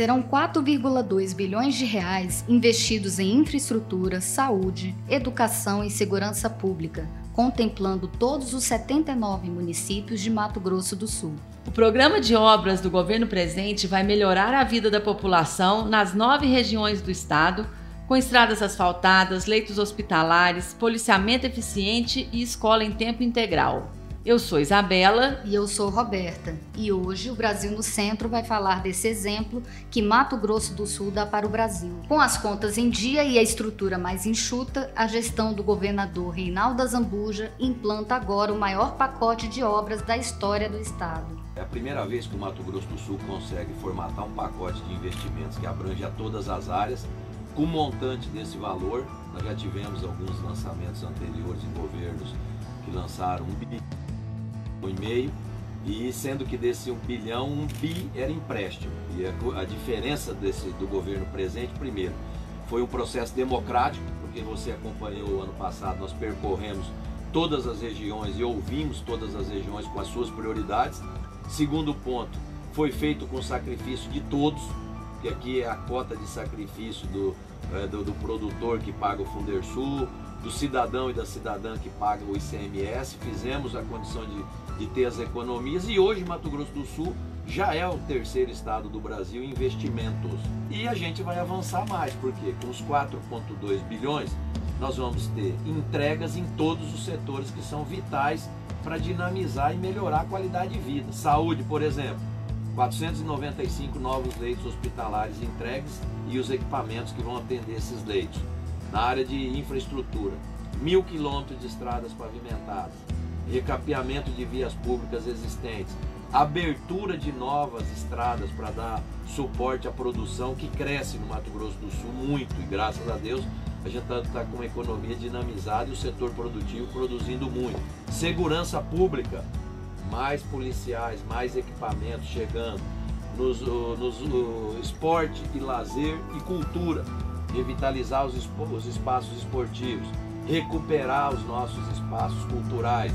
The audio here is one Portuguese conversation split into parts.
serão 4,2 bilhões de reais investidos em infraestrutura, saúde, educação e segurança pública, contemplando todos os 79 municípios de Mato Grosso do Sul. O programa de obras do governo presente vai melhorar a vida da população nas nove regiões do estado, com estradas asfaltadas, leitos hospitalares, policiamento eficiente e escola em tempo integral. Eu sou Isabela. E eu sou Roberta. E hoje o Brasil no Centro vai falar desse exemplo que Mato Grosso do Sul dá para o Brasil. Com as contas em dia e a estrutura mais enxuta, a gestão do governador Reinaldo Azambuja implanta agora o maior pacote de obras da história do estado. É a primeira vez que o Mato Grosso do Sul consegue formatar um pacote de investimentos que abrange a todas as áreas. Com o montante desse valor, nós já tivemos alguns lançamentos anteriores em governos que lançaram um bilhão um e meio e sendo que desse um bilhão, um bi era empréstimo. E a, a diferença desse, do governo presente, primeiro, foi um processo democrático, porque você acompanhou ano passado, nós percorremos todas as regiões e ouvimos todas as regiões com as suas prioridades. Segundo ponto, foi feito com sacrifício de todos, que aqui é a cota de sacrifício do, é, do, do, produtor que paga o Fundersul, do cidadão e da cidadã que paga o ICMS, fizemos a condição de, de ter as economias e hoje Mato Grosso do Sul já é o terceiro estado do Brasil em investimentos. E a gente vai avançar mais, porque com os 4,2 bilhões nós vamos ter entregas em todos os setores que são vitais para dinamizar e melhorar a qualidade de vida. Saúde, por exemplo, 495 novos leitos hospitalares entregues e os equipamentos que vão atender esses leitos na área de infraestrutura, mil quilômetros de estradas pavimentadas, recapeamento de vias públicas existentes, abertura de novas estradas para dar suporte à produção que cresce no Mato Grosso do Sul muito. E graças a Deus a gente está tá com uma economia dinamizada e o setor produtivo produzindo muito. Segurança pública, mais policiais, mais equipamentos chegando, nos, nos, no esporte e lazer e cultura revitalizar os, os espaços esportivos, recuperar os nossos espaços culturais.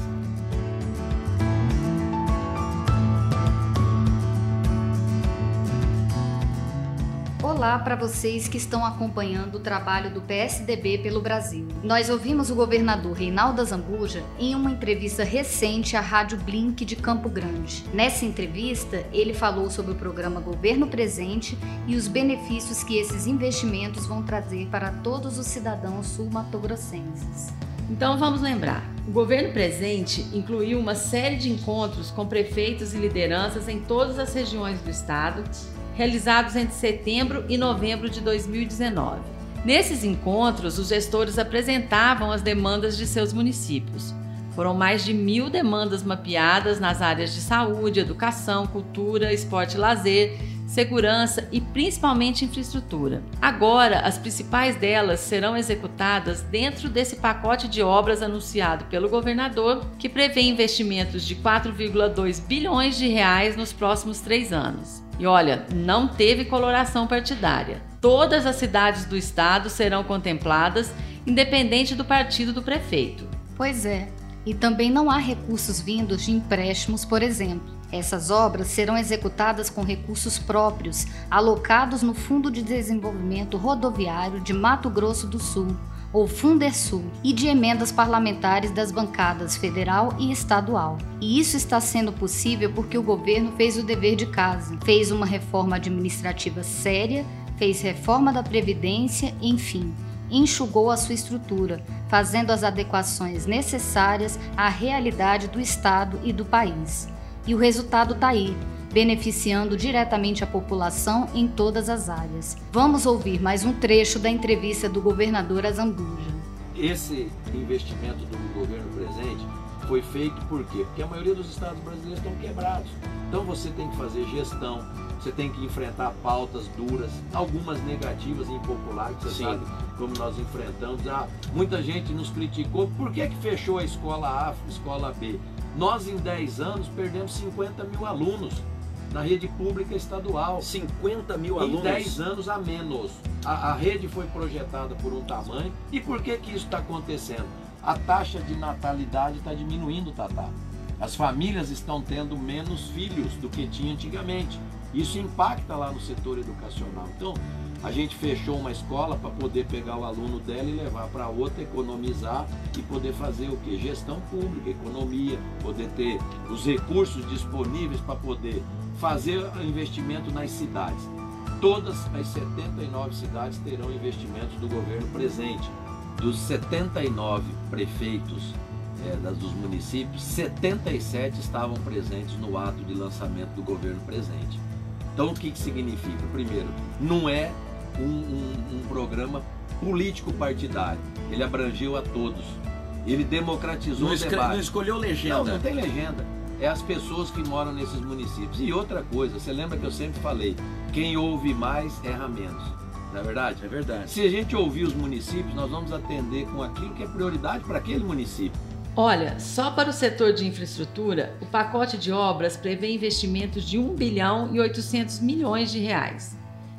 Olá para vocês que estão acompanhando o trabalho do PSDB pelo Brasil. Nós ouvimos o governador Reinaldo Zambuja em uma entrevista recente à Rádio Blink de Campo Grande. Nessa entrevista, ele falou sobre o programa Governo Presente e os benefícios que esses investimentos vão trazer para todos os cidadãos sul-matogrossenses. Então vamos lembrar: o governo presente incluiu uma série de encontros com prefeitos e lideranças em todas as regiões do estado realizados entre setembro e novembro de 2019. Nesses encontros, os gestores apresentavam as demandas de seus municípios. Foram mais de mil demandas mapeadas nas áreas de saúde, educação, cultura, esporte e lazer, segurança e principalmente infraestrutura. Agora, as principais delas serão executadas dentro desse pacote de obras anunciado pelo governador, que prevê investimentos de 4,2 bilhões de reais nos próximos três anos. E olha, não teve coloração partidária. Todas as cidades do estado serão contempladas, independente do partido do prefeito. Pois é, e também não há recursos vindos de empréstimos, por exemplo. Essas obras serão executadas com recursos próprios, alocados no Fundo de Desenvolvimento Rodoviário de Mato Grosso do Sul, ou Fundersul, e de emendas parlamentares das bancadas federal e estadual. E isso está sendo possível porque o governo fez o dever de casa, fez uma reforma administrativa séria, fez reforma da Previdência, enfim, enxugou a sua estrutura, fazendo as adequações necessárias à realidade do Estado e do país. E o resultado está aí, beneficiando diretamente a população em todas as áreas. Vamos ouvir mais um trecho da entrevista do governador Azambuja. Esse investimento do governo presente foi feito por quê? Porque a maioria dos estados brasileiros estão quebrados. Então você tem que fazer gestão, você tem que enfrentar pautas duras, algumas negativas e impopulares, você Sim. sabe como nós enfrentamos. Ah, muita gente nos criticou, por que, que fechou a escola A, a escola B? Nós em 10 anos perdemos 50 mil alunos na rede pública estadual. 50 mil alunos? Em 10 anos a menos. A, a, rede foi projetada por um tamanho. E por que, que isso está acontecendo? A taxa de natalidade está diminuindo, Tatá. As famílias estão tendo menos filhos do que tinha antigamente. Isso impacta lá no setor educacional. Então, a gente fechou uma escola para poder pegar o aluno dela e levar para outra, economizar e poder fazer o que? Gestão pública, economia, poder ter os recursos disponíveis para poder fazer investimento nas cidades. Todas as 79 cidades terão investimentos do governo presente. Dos 79 prefeitos é, dos municípios, 77 estavam presentes no ato de lançamento do governo presente. Então, o que, que significa? Primeiro, não é um, um, um programa político partidário. Ele abrangeu a todos. Ele democratizou não o debate. Não escolheu legenda. Não, não tem legenda. É as pessoas que moram nesses municípios. E outra coisa, você lembra que eu sempre falei, quem ouve mais erra menos. Não é verdade? É verdade. Se a gente ouvir os municípios, nós vamos atender com aquilo que é prioridade para aquele município. Olha, só para o setor de infraestrutura, o pacote de obras prevê investimentos de 1 bilhão e 800 milhões de reais.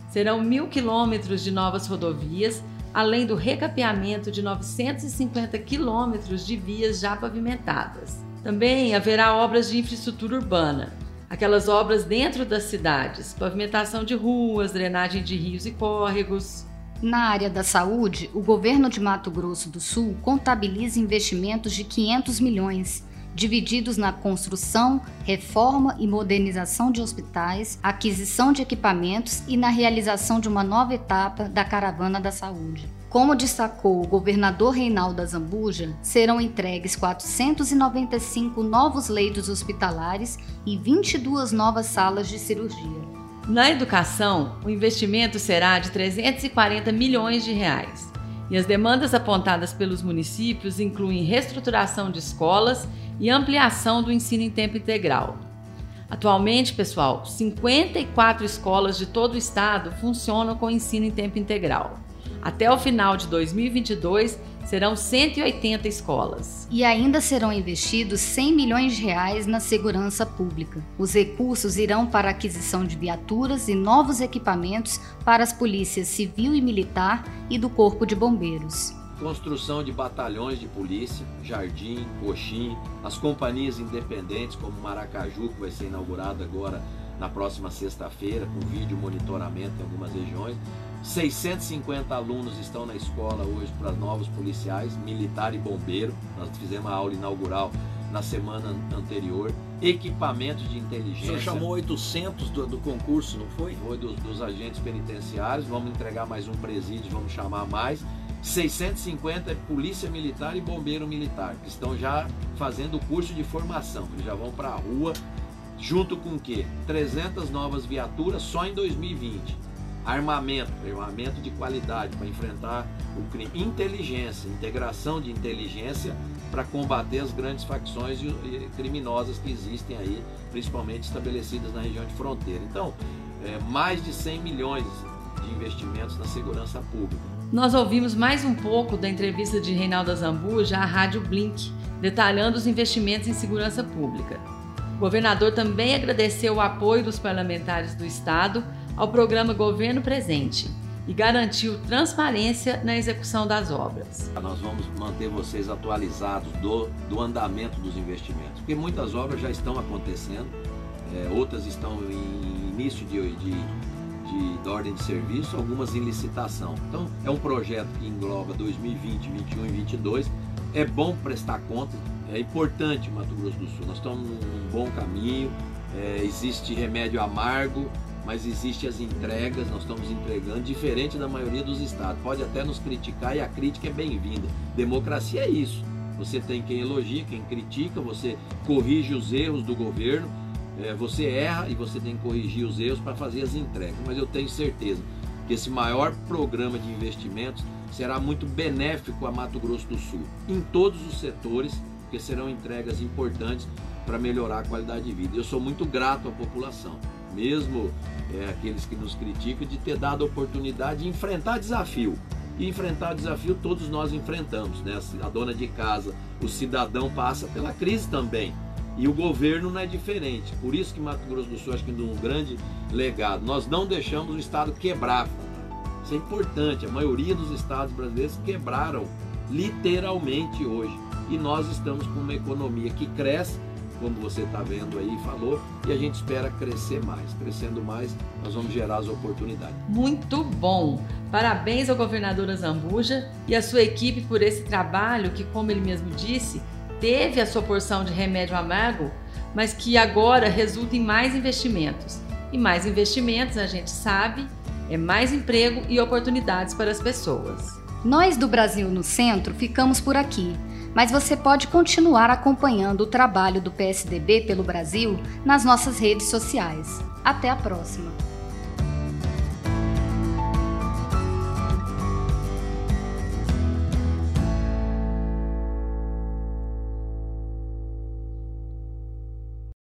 Serão mil quilômetros de novas rodovias, além do recapeamento de 950 quilômetros de vias já pavimentadas. Também haverá obras de infraestrutura urbana, aquelas obras dentro das cidades, pavimentação de ruas, drenagem de rios e córregos, na área da saúde, o governo de Mato Grosso do Sul contabiliza investimentos de 500 milhões, divididos na construção, reforma e modernização de hospitais, aquisição de equipamentos e na realização de uma nova etapa da Caravana da Saúde. Como destacou o governador Reinaldo Azambuja, serão entregues 495 novos leitos hospitalares e 22 novas salas de cirurgia. Na educação, o investimento será de 340 milhões de reais. E as demandas apontadas pelos municípios incluem reestruturação de escolas e ampliação do ensino em tempo integral. Atualmente, pessoal, 54 escolas de todo o estado funcionam com ensino em tempo integral. Até o final de 2022, serão 180 escolas. E ainda serão investidos 100 milhões de reais na segurança pública. Os recursos irão para a aquisição de viaturas e novos equipamentos para as polícias civil e militar e do Corpo de Bombeiros construção de batalhões de polícia, Jardim, Coxim, as companhias independentes como Maracaju, que vai ser inaugurada agora na próxima sexta-feira, com vídeo monitoramento em algumas regiões. 650 alunos estão na escola hoje para novos policiais, militar e bombeiro. Nós fizemos a aula inaugural na semana anterior. Equipamentos de inteligência. Você chamou 800 do, do concurso, não foi? Foi dos, dos agentes penitenciários. Vamos entregar mais um presídio, vamos chamar mais. 650 é Polícia Militar e Bombeiro Militar, que estão já fazendo o curso de formação. Eles já vão para a rua junto com o quê? 300 novas viaturas só em 2020. Armamento, armamento de qualidade para enfrentar o crime. Inteligência, integração de inteligência para combater as grandes facções criminosas que existem aí, principalmente estabelecidas na região de fronteira. Então, é, mais de 100 milhões de investimentos na segurança pública. Nós ouvimos mais um pouco da entrevista de Reinaldo Zambuja à Rádio Blink, detalhando os investimentos em segurança pública. O governador também agradeceu o apoio dos parlamentares do Estado ao programa Governo Presente e garantiu transparência na execução das obras. Nós vamos manter vocês atualizados do, do andamento dos investimentos, porque muitas obras já estão acontecendo, é, outras estão em início de, de, de, de ordem de serviço, algumas em licitação. Então, é um projeto que engloba 2020, 2021 e 2022. É bom prestar conta é importante Mato Grosso do Sul. Nós estamos num bom caminho, é, existe remédio amargo, mas existe as entregas, nós estamos entregando, diferente da maioria dos estados. Pode até nos criticar e a crítica é bem-vinda. Democracia é isso. Você tem quem elogia, quem critica, você corrige os erros do governo, é, você erra e você tem que corrigir os erros para fazer as entregas. Mas eu tenho certeza que esse maior programa de investimentos será muito benéfico a Mato Grosso do Sul, em todos os setores porque serão entregas importantes para melhorar a qualidade de vida. Eu sou muito grato à população, mesmo é, aqueles que nos criticam, de ter dado a oportunidade de enfrentar desafio. E enfrentar desafio todos nós enfrentamos, né? A dona de casa, o cidadão passa pela crise também. E o governo não é diferente. Por isso que Mato Grosso do Sul, acho que um grande legado. Nós não deixamos o Estado quebrar. Isso é importante. A maioria dos estados brasileiros quebraram literalmente hoje e nós estamos com uma economia que cresce como você está vendo aí, falou, e a gente espera crescer mais. Crescendo mais, nós vamos gerar as oportunidades. Muito bom! Parabéns ao governador Zambuja e à sua equipe por esse trabalho que, como ele mesmo disse, teve a sua porção de remédio amargo, mas que agora resulta em mais investimentos. E mais investimentos, a gente sabe, é mais emprego e oportunidades para as pessoas. Nós do Brasil no Centro ficamos por aqui, mas você pode continuar acompanhando o trabalho do PSDB pelo Brasil nas nossas redes sociais. Até a próxima!